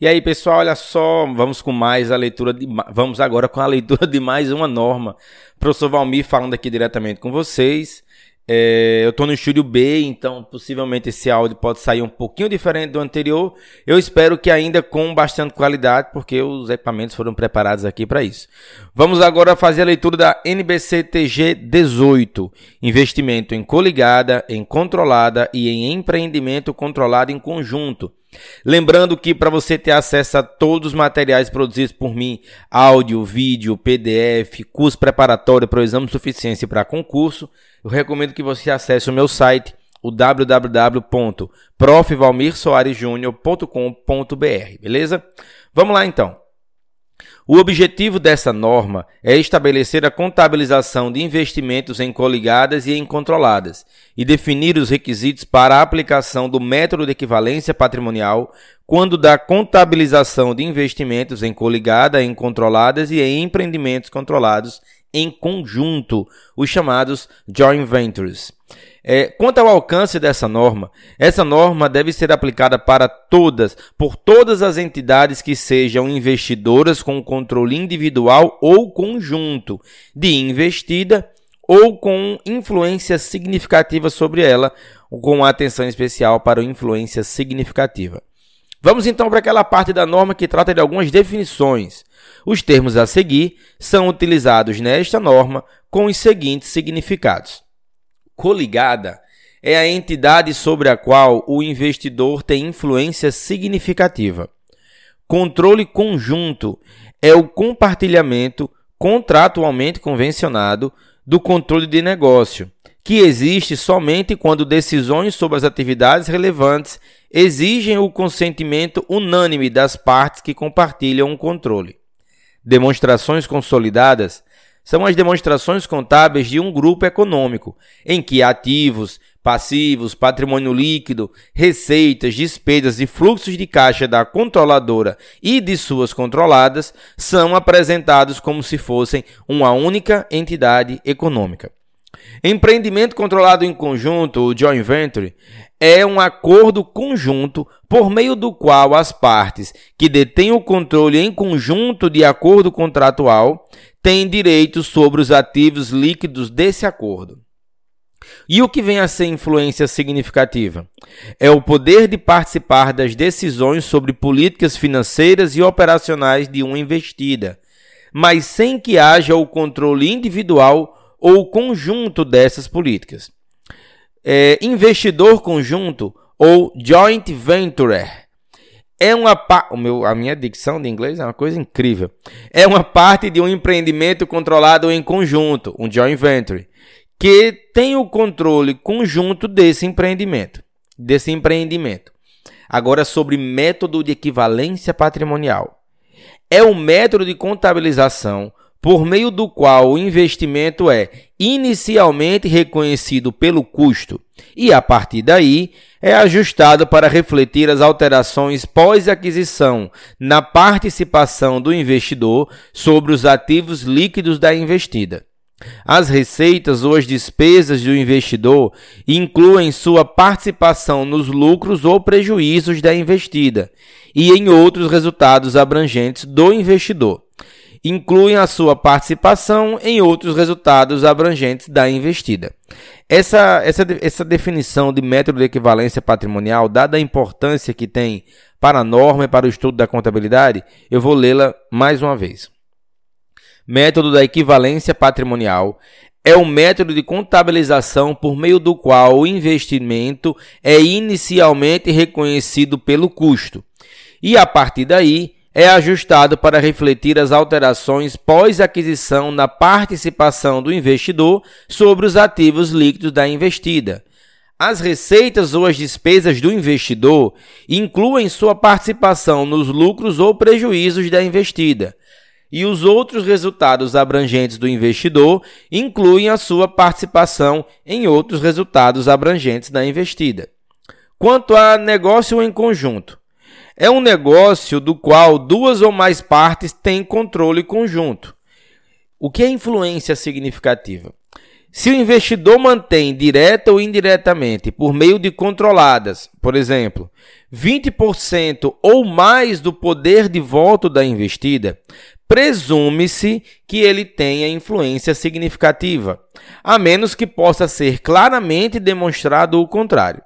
E aí, pessoal, olha só, vamos com mais a leitura de vamos agora com a leitura de mais uma norma. Professor Valmir falando aqui diretamente com vocês. É, eu estou no estúdio B, então possivelmente esse áudio pode sair um pouquinho diferente do anterior. Eu espero que ainda com bastante qualidade, porque os equipamentos foram preparados aqui para isso. Vamos agora fazer a leitura da NBCTG 18: Investimento em coligada, em controlada e em empreendimento controlado em conjunto. Lembrando que para você ter acesso a todos os materiais produzidos por mim, áudio, vídeo, PDF, curso preparatório para o exame de suficiência para concurso, eu recomendo que você acesse o meu site, o www.profvalmirsoaresjunior.com.br, beleza? Vamos lá então. O objetivo dessa norma é estabelecer a contabilização de investimentos em coligadas e em controladas e definir os requisitos para a aplicação do método de equivalência patrimonial quando da contabilização de investimentos em coligada, em controladas e em empreendimentos controlados em conjunto, os chamados joint ventures. É, quanto ao alcance dessa norma, essa norma deve ser aplicada para todas, por todas as entidades que sejam investidoras com controle individual ou conjunto de investida ou com influência significativa sobre ela, com atenção especial para influência significativa. Vamos então para aquela parte da norma que trata de algumas definições. Os termos a seguir são utilizados nesta norma com os seguintes significados: coligada é a entidade sobre a qual o investidor tem influência significativa. Controle conjunto é o compartilhamento contratualmente convencionado do controle de negócio, que existe somente quando decisões sobre as atividades relevantes exigem o consentimento unânime das partes que compartilham o controle. Demonstrações consolidadas são as demonstrações contábeis de um grupo econômico, em que ativos, passivos, patrimônio líquido, receitas, despesas e fluxos de caixa da controladora e de suas controladas são apresentados como se fossem uma única entidade econômica. Empreendimento controlado em conjunto, o joint venture, é um acordo conjunto por meio do qual as partes que detêm o controle em conjunto de acordo contratual têm direitos sobre os ativos líquidos desse acordo. E o que vem a ser influência significativa? É o poder de participar das decisões sobre políticas financeiras e operacionais de uma investida, mas sem que haja o controle individual ou conjunto dessas políticas. É, investidor conjunto ou joint venture é uma o meu, a minha dicção de inglês é uma coisa incrível. É uma parte de um empreendimento controlado em conjunto, um joint venture, que tem o controle conjunto desse empreendimento, desse empreendimento. Agora sobre método de equivalência patrimonial. É um método de contabilização por meio do qual o investimento é inicialmente reconhecido pelo custo e, a partir daí, é ajustado para refletir as alterações pós-aquisição na participação do investidor sobre os ativos líquidos da investida. As receitas ou as despesas do investidor incluem sua participação nos lucros ou prejuízos da investida e em outros resultados abrangentes do investidor incluem a sua participação em outros resultados abrangentes da investida. Essa, essa, essa definição de método de equivalência patrimonial, dada a importância que tem para a norma e para o estudo da contabilidade, eu vou lê-la mais uma vez. Método da equivalência patrimonial é o método de contabilização por meio do qual o investimento é inicialmente reconhecido pelo custo e, a partir daí, é ajustado para refletir as alterações pós-aquisição na participação do investidor sobre os ativos líquidos da investida. As receitas ou as despesas do investidor incluem sua participação nos lucros ou prejuízos da investida. E os outros resultados abrangentes do investidor incluem a sua participação em outros resultados abrangentes da investida. Quanto a negócio em conjunto, é um negócio do qual duas ou mais partes têm controle conjunto. O que é influência significativa? Se o investidor mantém direta ou indiretamente, por meio de controladas, por exemplo, 20% ou mais do poder de voto da investida, presume-se que ele tenha influência significativa, a menos que possa ser claramente demonstrado o contrário.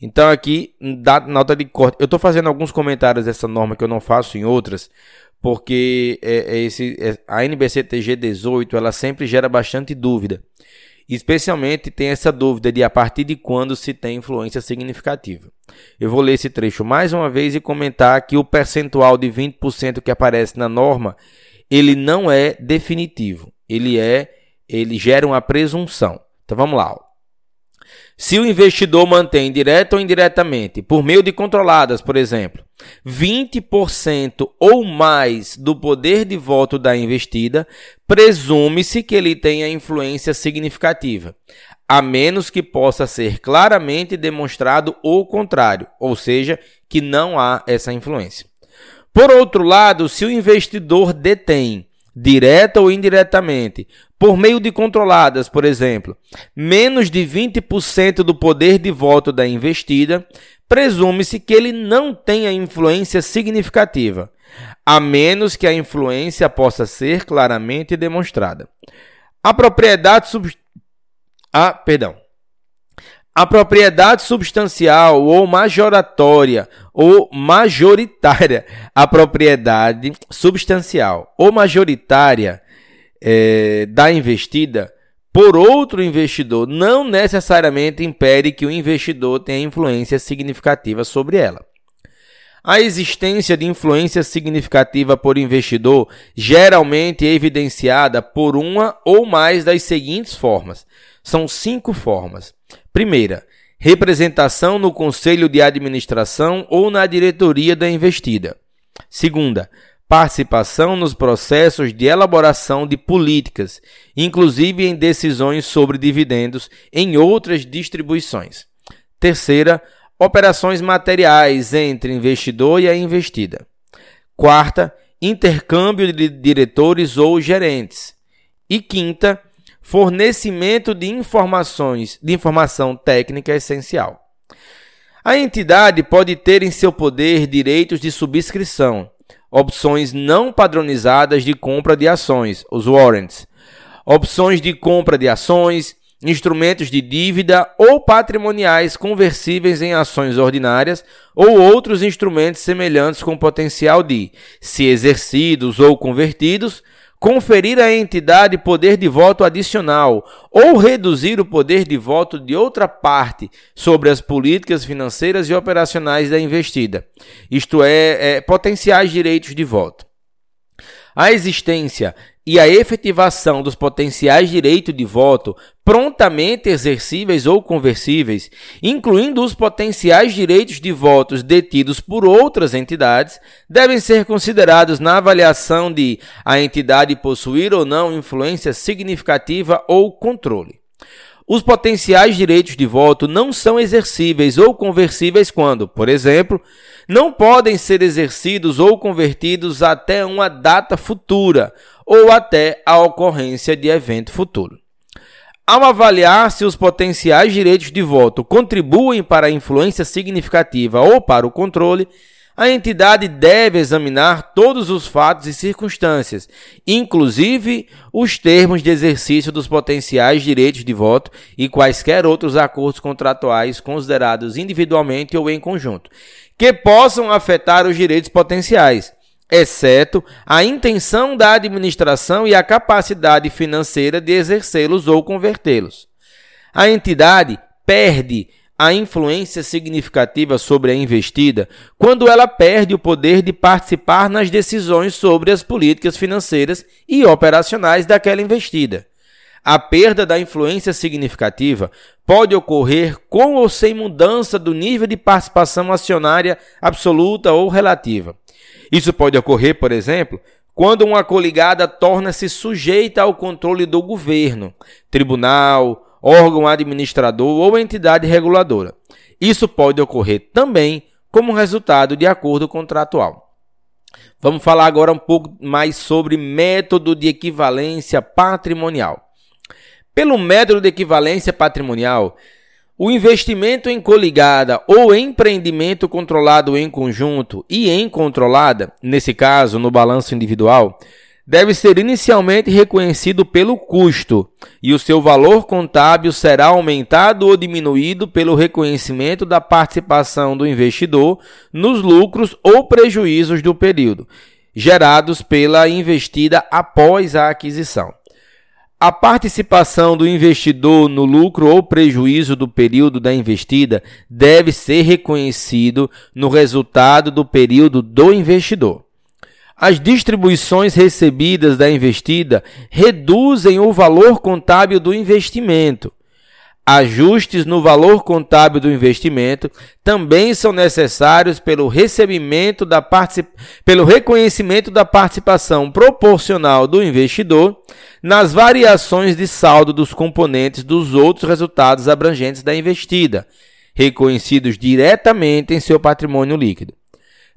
Então aqui, dá nota de corte. Eu estou fazendo alguns comentários dessa norma que eu não faço em outras, porque é, é esse, é, a NBCTG 18 ela sempre gera bastante dúvida. Especialmente tem essa dúvida de a partir de quando se tem influência significativa. Eu vou ler esse trecho mais uma vez e comentar que o percentual de 20% que aparece na norma, ele não é definitivo. Ele é, ele gera uma presunção. Então vamos lá. Se o investidor mantém direta ou indiretamente, por meio de controladas, por exemplo, 20% ou mais do poder de voto da investida, presume-se que ele tenha influência significativa, a menos que possa ser claramente demonstrado o contrário, ou seja, que não há essa influência. Por outro lado, se o investidor detém direta ou indiretamente, por meio de controladas, por exemplo, menos de 20% do poder de voto da investida, presume-se que ele não tenha influência significativa, a menos que a influência possa ser claramente demonstrada. A propriedade sub... ah, perdão. A propriedade substancial ou majoratória ou majoritária, a propriedade substancial ou majoritária é, da investida por outro investidor não necessariamente impede que o investidor tenha influência significativa sobre ela. A existência de influência significativa por investidor geralmente é evidenciada por uma ou mais das seguintes formas. São cinco formas. Primeira, representação no conselho de administração ou na diretoria da investida. Segunda, participação nos processos de elaboração de políticas, inclusive em decisões sobre dividendos em outras distribuições. Terceira, operações materiais entre investidor e a investida. Quarta, intercâmbio de diretores ou gerentes. E quinta, fornecimento de informações, de informação técnica essencial. A entidade pode ter em seu poder direitos de subscrição, opções não padronizadas de compra de ações, os warrants, opções de compra de ações, instrumentos de dívida ou patrimoniais conversíveis em ações ordinárias ou outros instrumentos semelhantes com potencial de, se exercidos ou convertidos, conferir à entidade poder de voto adicional ou reduzir o poder de voto de outra parte sobre as políticas financeiras e operacionais da investida, isto é, é potenciais direitos de voto. A existência e a efetivação dos potenciais direitos de voto prontamente exercíveis ou conversíveis, incluindo os potenciais direitos de votos detidos por outras entidades, devem ser considerados na avaliação de a entidade possuir ou não influência significativa ou controle. Os potenciais direitos de voto não são exercíveis ou conversíveis quando, por exemplo, não podem ser exercidos ou convertidos até uma data futura ou até a ocorrência de evento futuro. Ao avaliar se os potenciais direitos de voto contribuem para a influência significativa ou para o controle, a entidade deve examinar todos os fatos e circunstâncias, inclusive os termos de exercício dos potenciais direitos de voto e quaisquer outros acordos contratuais considerados individualmente ou em conjunto, que possam afetar os direitos potenciais, exceto a intenção da administração e a capacidade financeira de exercê-los ou convertê-los. A entidade perde a influência significativa sobre a investida quando ela perde o poder de participar nas decisões sobre as políticas financeiras e operacionais daquela investida. A perda da influência significativa pode ocorrer com ou sem mudança do nível de participação acionária absoluta ou relativa. Isso pode ocorrer, por exemplo, quando uma coligada torna-se sujeita ao controle do governo, tribunal, órgão administrador ou entidade reguladora. Isso pode ocorrer também como resultado de acordo contratual. Vamos falar agora um pouco mais sobre método de equivalência patrimonial. Pelo método de equivalência patrimonial, o investimento em coligada ou empreendimento controlado em conjunto e em controlada, nesse caso no balanço individual, deve ser inicialmente reconhecido pelo custo e o seu valor contábil será aumentado ou diminuído pelo reconhecimento da participação do investidor nos lucros ou prejuízos do período, gerados pela investida após a aquisição. A participação do investidor no lucro ou prejuízo do período da investida deve ser reconhecido no resultado do período do investidor. As distribuições recebidas da investida reduzem o valor contábil do investimento, Ajustes no valor contábil do investimento também são necessários pelo recebimento da pelo reconhecimento da participação proporcional do investidor nas variações de saldo dos componentes dos outros resultados abrangentes da investida, reconhecidos diretamente em seu patrimônio líquido.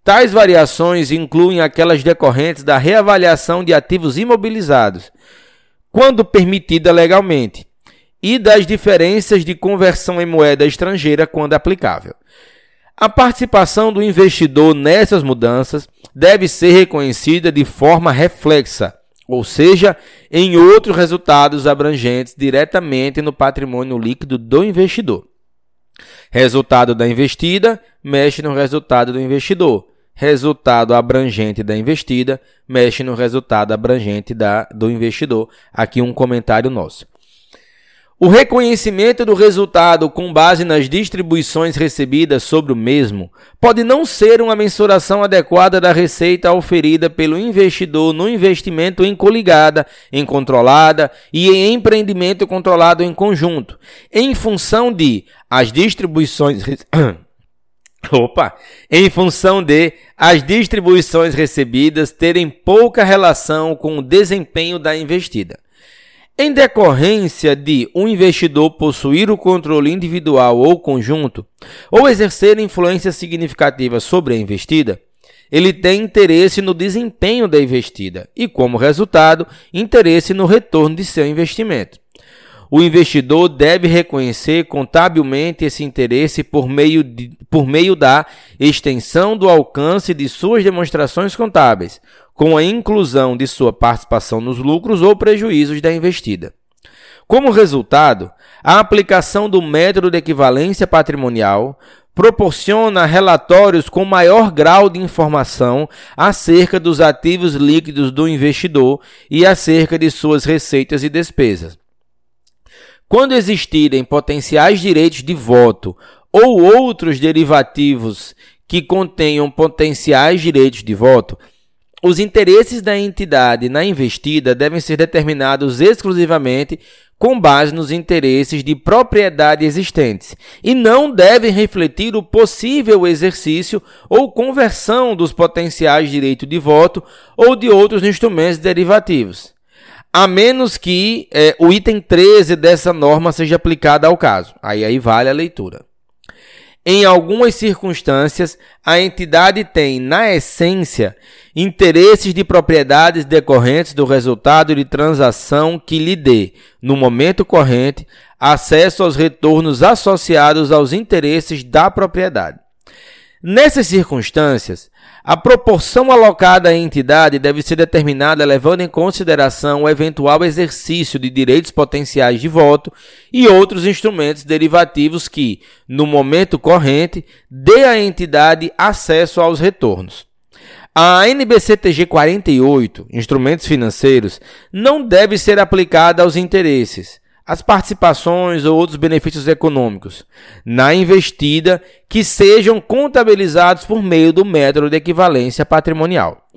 Tais variações incluem aquelas decorrentes da reavaliação de ativos imobilizados, quando permitida legalmente e das diferenças de conversão em moeda estrangeira quando aplicável. A participação do investidor nessas mudanças deve ser reconhecida de forma reflexa, ou seja, em outros resultados abrangentes diretamente no patrimônio líquido do investidor. Resultado da investida mexe no resultado do investidor. Resultado abrangente da investida mexe no resultado abrangente da, do investidor. Aqui um comentário nosso. O reconhecimento do resultado com base nas distribuições recebidas sobre o mesmo pode não ser uma mensuração adequada da receita oferida pelo investidor no investimento em coligada, em controlada e em empreendimento controlado em conjunto, em função de as distribuições Opa! Em função de as distribuições recebidas terem pouca relação com o desempenho da investida. Em decorrência de um investidor possuir o controle individual ou conjunto, ou exercer influência significativa sobre a investida, ele tem interesse no desempenho da investida e, como resultado, interesse no retorno de seu investimento. O investidor deve reconhecer contabilmente esse interesse por meio, de, por meio da extensão do alcance de suas demonstrações contábeis, com a inclusão de sua participação nos lucros ou prejuízos da investida. Como resultado, a aplicação do método de equivalência patrimonial proporciona relatórios com maior grau de informação acerca dos ativos líquidos do investidor e acerca de suas receitas e despesas. Quando existirem potenciais direitos de voto ou outros derivativos que contenham potenciais direitos de voto, os interesses da entidade na investida devem ser determinados exclusivamente com base nos interesses de propriedade existentes e não devem refletir o possível exercício ou conversão dos potenciais direitos de voto ou de outros instrumentos derivativos, a menos que é, o item 13 dessa norma seja aplicado ao caso. Aí, aí vale a leitura. Em algumas circunstâncias, a entidade tem, na essência, interesses de propriedades decorrentes do resultado de transação que lhe dê, no momento corrente, acesso aos retornos associados aos interesses da propriedade. Nessas circunstâncias, a proporção alocada à entidade deve ser determinada levando em consideração o eventual exercício de direitos potenciais de voto e outros instrumentos derivativos que, no momento corrente, dê à entidade acesso aos retornos. A NBCTG 48, Instrumentos Financeiros, não deve ser aplicada aos interesses, as participações ou outros benefícios econômicos na investida que sejam contabilizados por meio do método de equivalência patrimonial.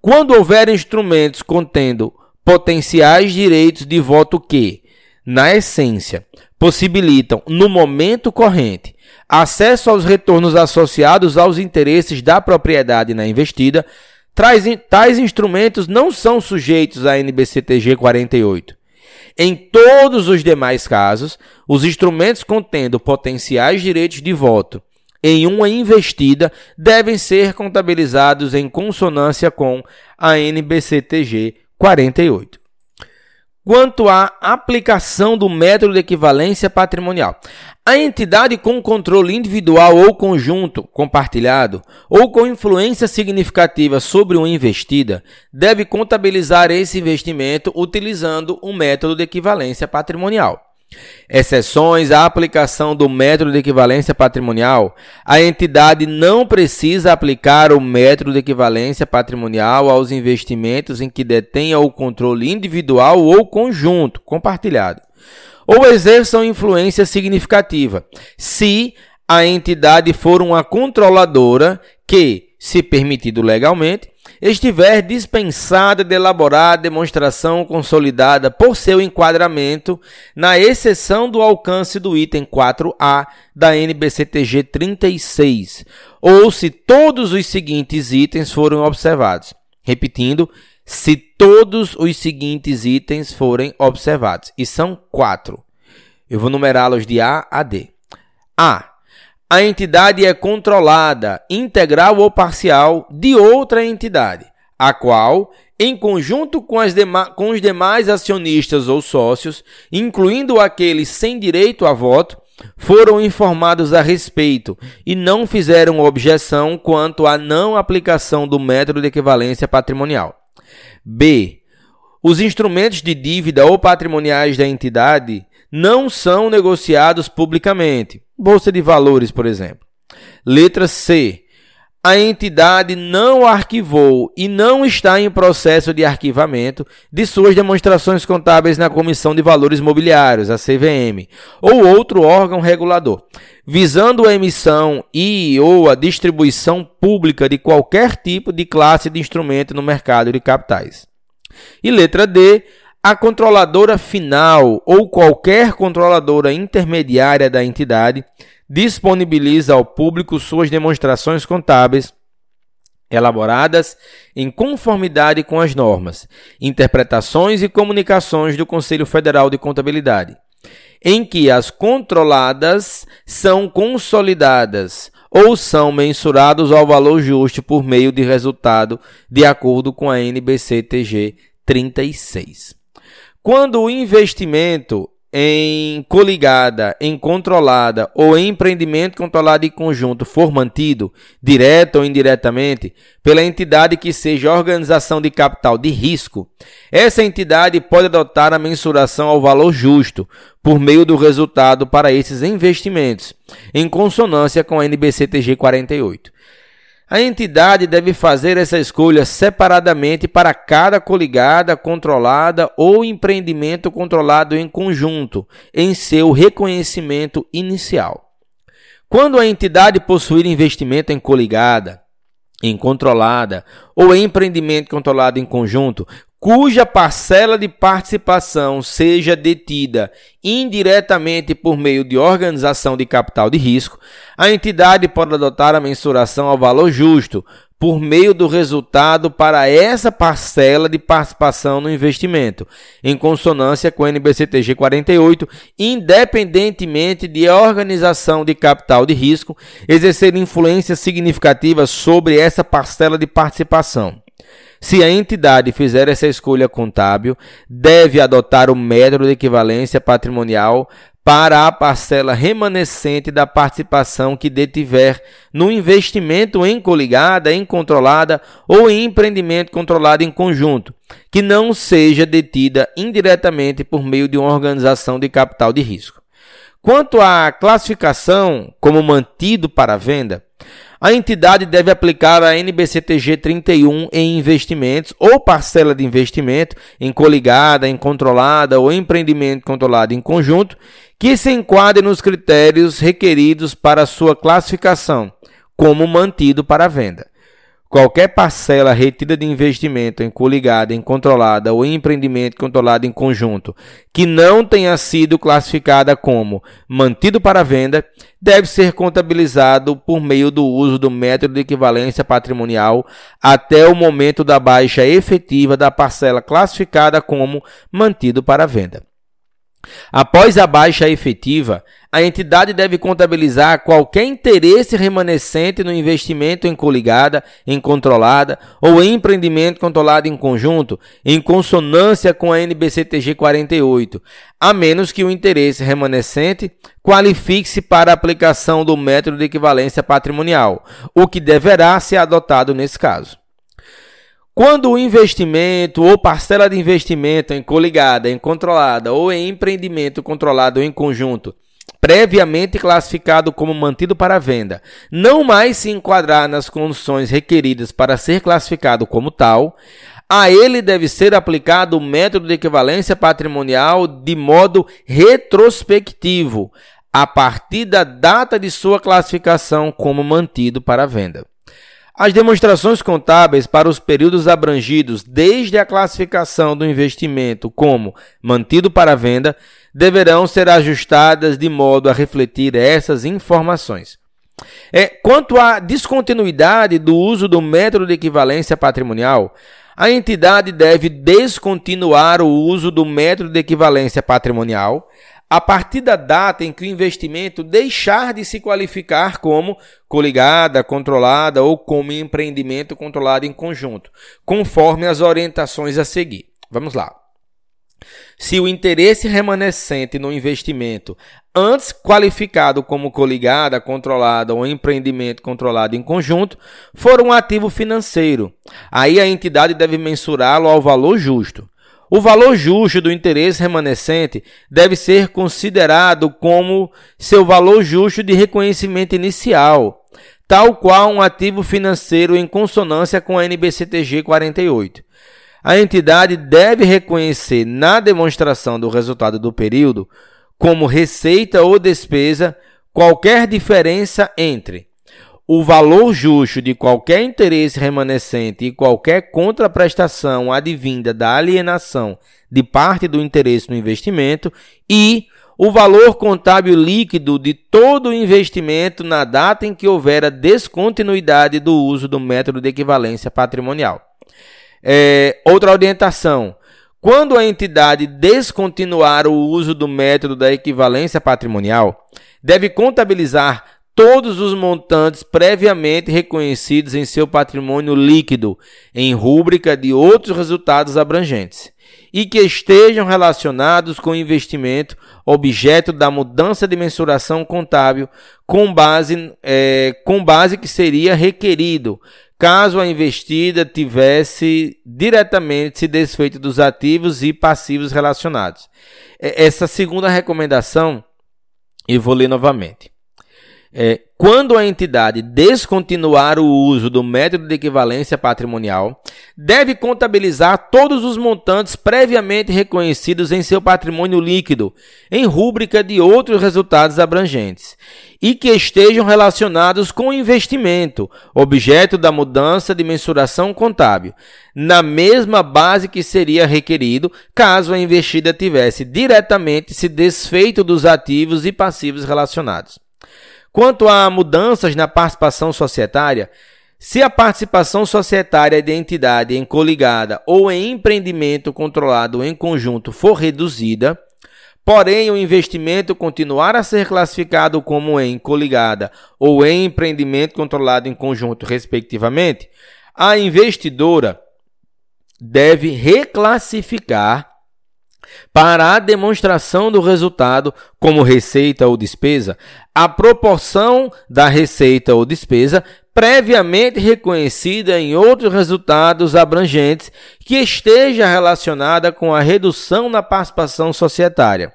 Quando houver instrumentos contendo potenciais direitos de voto que, na essência, possibilitam, no momento corrente, acesso aos retornos associados aos interesses da propriedade na investida, tais instrumentos não são sujeitos à NBCTG 48 em todos os demais casos, os instrumentos contendo potenciais direitos de voto em uma investida devem ser contabilizados em consonância com a NBCTG 48. Quanto à aplicação do método de equivalência patrimonial. A entidade com controle individual ou conjunto compartilhado ou com influência significativa sobre uma investida deve contabilizar esse investimento utilizando o método de equivalência patrimonial. Exceções à aplicação do método de equivalência patrimonial, a entidade não precisa aplicar o método de equivalência patrimonial aos investimentos em que detenha o controle individual ou conjunto, compartilhado, ou exerçam influência significativa, se a entidade for uma controladora que, se permitido legalmente, estiver dispensada de elaborar demonstração consolidada por seu enquadramento, na exceção do alcance do item 4A da NBCTG 36, ou se todos os seguintes itens foram observados. Repetindo, se todos os seguintes itens forem observados, e são quatro. Eu vou numerá-los de A a D. A a entidade é controlada, integral ou parcial, de outra entidade, a qual, em conjunto com, com, os demais acionistas ou sócios, incluindo aqueles sem direito a voto, foram informados a respeito e não fizeram objeção quanto à não aplicação do método de equivalência patrimonial. B. Os instrumentos de dívida ou patrimoniais da entidade não são negociados publicamente. Bolsa de Valores, por exemplo. Letra C. A entidade não arquivou e não está em processo de arquivamento de suas demonstrações contábeis na Comissão de Valores Mobiliários, a CVM, ou outro órgão regulador, visando a emissão e ou a distribuição pública de qualquer tipo de classe de instrumento no mercado de capitais. E letra D, a controladora final ou qualquer controladora intermediária da entidade disponibiliza ao público suas demonstrações contábeis elaboradas em conformidade com as normas, interpretações e comunicações do Conselho Federal de Contabilidade, em que as controladas são consolidadas ou são mensurados ao valor justo por meio de resultado de acordo com a NBC-TG 36. Quando o investimento em coligada, em controlada ou em empreendimento controlado em conjunto for mantido, direto ou indiretamente, pela entidade que seja organização de capital de risco, essa entidade pode adotar a mensuração ao valor justo por meio do resultado para esses investimentos, em consonância com a NBCTG 48. A entidade deve fazer essa escolha separadamente para cada coligada, controlada ou empreendimento controlado em conjunto, em seu reconhecimento inicial. Quando a entidade possuir investimento em coligada, em controlada ou em empreendimento controlado em conjunto, cuja parcela de participação seja detida indiretamente por meio de organização de capital de risco, a entidade pode adotar a mensuração ao valor justo por meio do resultado para essa parcela de participação no investimento, em consonância com o NBCTG 48, independentemente de a organização de capital de risco exercer influência significativa sobre essa parcela de participação. Se a entidade fizer essa escolha contábil, deve adotar o método de equivalência patrimonial para a parcela remanescente da participação que detiver no investimento em coligada, em controlada ou em empreendimento controlado em conjunto, que não seja detida indiretamente por meio de uma organização de capital de risco. Quanto à classificação como mantido para venda, a entidade deve aplicar a NBCTG 31 em investimentos ou parcela de investimento em coligada, em controlada ou empreendimento controlado em conjunto, que se enquadre nos critérios requeridos para sua classificação como mantido para venda. Qualquer parcela retida de investimento em coligada, em controlada ou em empreendimento controlado em conjunto que não tenha sido classificada como mantido para venda deve ser contabilizado por meio do uso do método de equivalência patrimonial até o momento da baixa efetiva da parcela classificada como mantido para venda. Após a baixa efetiva, a entidade deve contabilizar qualquer interesse remanescente no investimento em coligada, em controlada ou em empreendimento controlado em conjunto, em consonância com a NBCTG 48, a menos que o interesse remanescente qualifique-se para a aplicação do método de equivalência patrimonial, o que deverá ser adotado nesse caso. Quando o investimento ou parcela de investimento em coligada, em controlada ou em empreendimento controlado em conjunto previamente classificado como mantido para venda, não mais se enquadrar nas condições requeridas para ser classificado como tal, a ele deve ser aplicado o método de equivalência patrimonial de modo retrospectivo, a partir da data de sua classificação como mantido para venda. As demonstrações contábeis para os períodos abrangidos desde a classificação do investimento como mantido para venda deverão ser ajustadas de modo a refletir essas informações. É, quanto à descontinuidade do uso do método de equivalência patrimonial, a entidade deve descontinuar o uso do método de equivalência patrimonial a partir da data em que o investimento deixar de se qualificar como coligada, controlada ou como empreendimento controlado em conjunto, conforme as orientações a seguir. Vamos lá. Se o interesse remanescente no investimento, antes qualificado como coligada, controlada ou empreendimento controlado em conjunto, for um ativo financeiro, aí a entidade deve mensurá-lo ao valor justo. O valor justo do interesse remanescente deve ser considerado como seu valor justo de reconhecimento inicial, tal qual um ativo financeiro em consonância com a NBCTG 48 a entidade deve reconhecer na demonstração do resultado do período, como receita ou despesa, qualquer diferença entre o valor justo de qualquer interesse remanescente e qualquer contraprestação advinda da alienação de parte do interesse no investimento e o valor contábil líquido de todo o investimento na data em que houver a descontinuidade do uso do método de equivalência patrimonial. É, outra orientação. Quando a entidade descontinuar o uso do método da equivalência patrimonial, deve contabilizar todos os montantes previamente reconhecidos em seu patrimônio líquido em rúbrica de outros resultados abrangentes e que estejam relacionados com o investimento objeto da mudança de mensuração contábil com base, é, com base que seria requerido caso a investida tivesse diretamente se desfeito dos ativos e passivos relacionados. Essa segunda recomendação, eu vou ler novamente. É, quando a entidade descontinuar o uso do método de equivalência patrimonial, deve contabilizar todos os montantes previamente reconhecidos em seu patrimônio líquido, em rúbrica de outros resultados abrangentes, e que estejam relacionados com o investimento, objeto da mudança de mensuração contábil, na mesma base que seria requerido caso a investida tivesse diretamente se desfeito dos ativos e passivos relacionados. Quanto a mudanças na participação societária, se a participação societária de entidade em coligada ou em empreendimento controlado em conjunto for reduzida, porém o investimento continuar a ser classificado como em coligada ou em empreendimento controlado em conjunto, respectivamente, a investidora deve reclassificar para a demonstração do resultado como receita ou despesa, a proporção da receita ou despesa previamente reconhecida em outros resultados abrangentes que esteja relacionada com a redução na participação societária.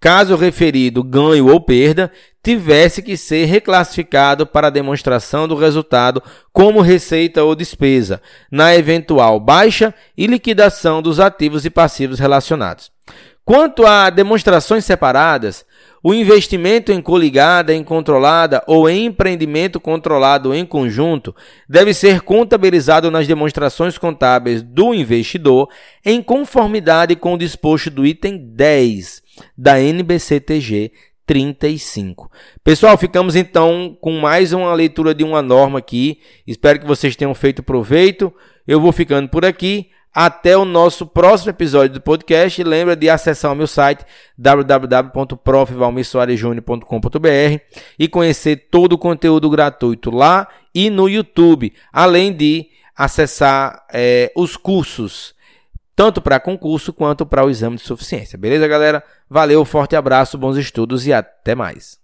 Caso referido ganho ou perda tivesse que ser reclassificado para a demonstração do resultado como receita ou despesa, na eventual baixa e liquidação dos ativos e passivos relacionados. Quanto a demonstrações separadas, o investimento em coligada, em controlada ou em empreendimento controlado em conjunto deve ser contabilizado nas demonstrações contábeis do investidor em conformidade com o disposto do item 10 da NBCTG 35. Pessoal, ficamos então com mais uma leitura de uma norma aqui. Espero que vocês tenham feito proveito. Eu vou ficando por aqui. Até o nosso próximo episódio do podcast. Lembra de acessar o meu site www.profvalmirsoaresjunior.com.br e conhecer todo o conteúdo gratuito lá e no YouTube, além de acessar é, os cursos, tanto para concurso quanto para o exame de suficiência. Beleza, galera? Valeu, forte abraço, bons estudos e até mais.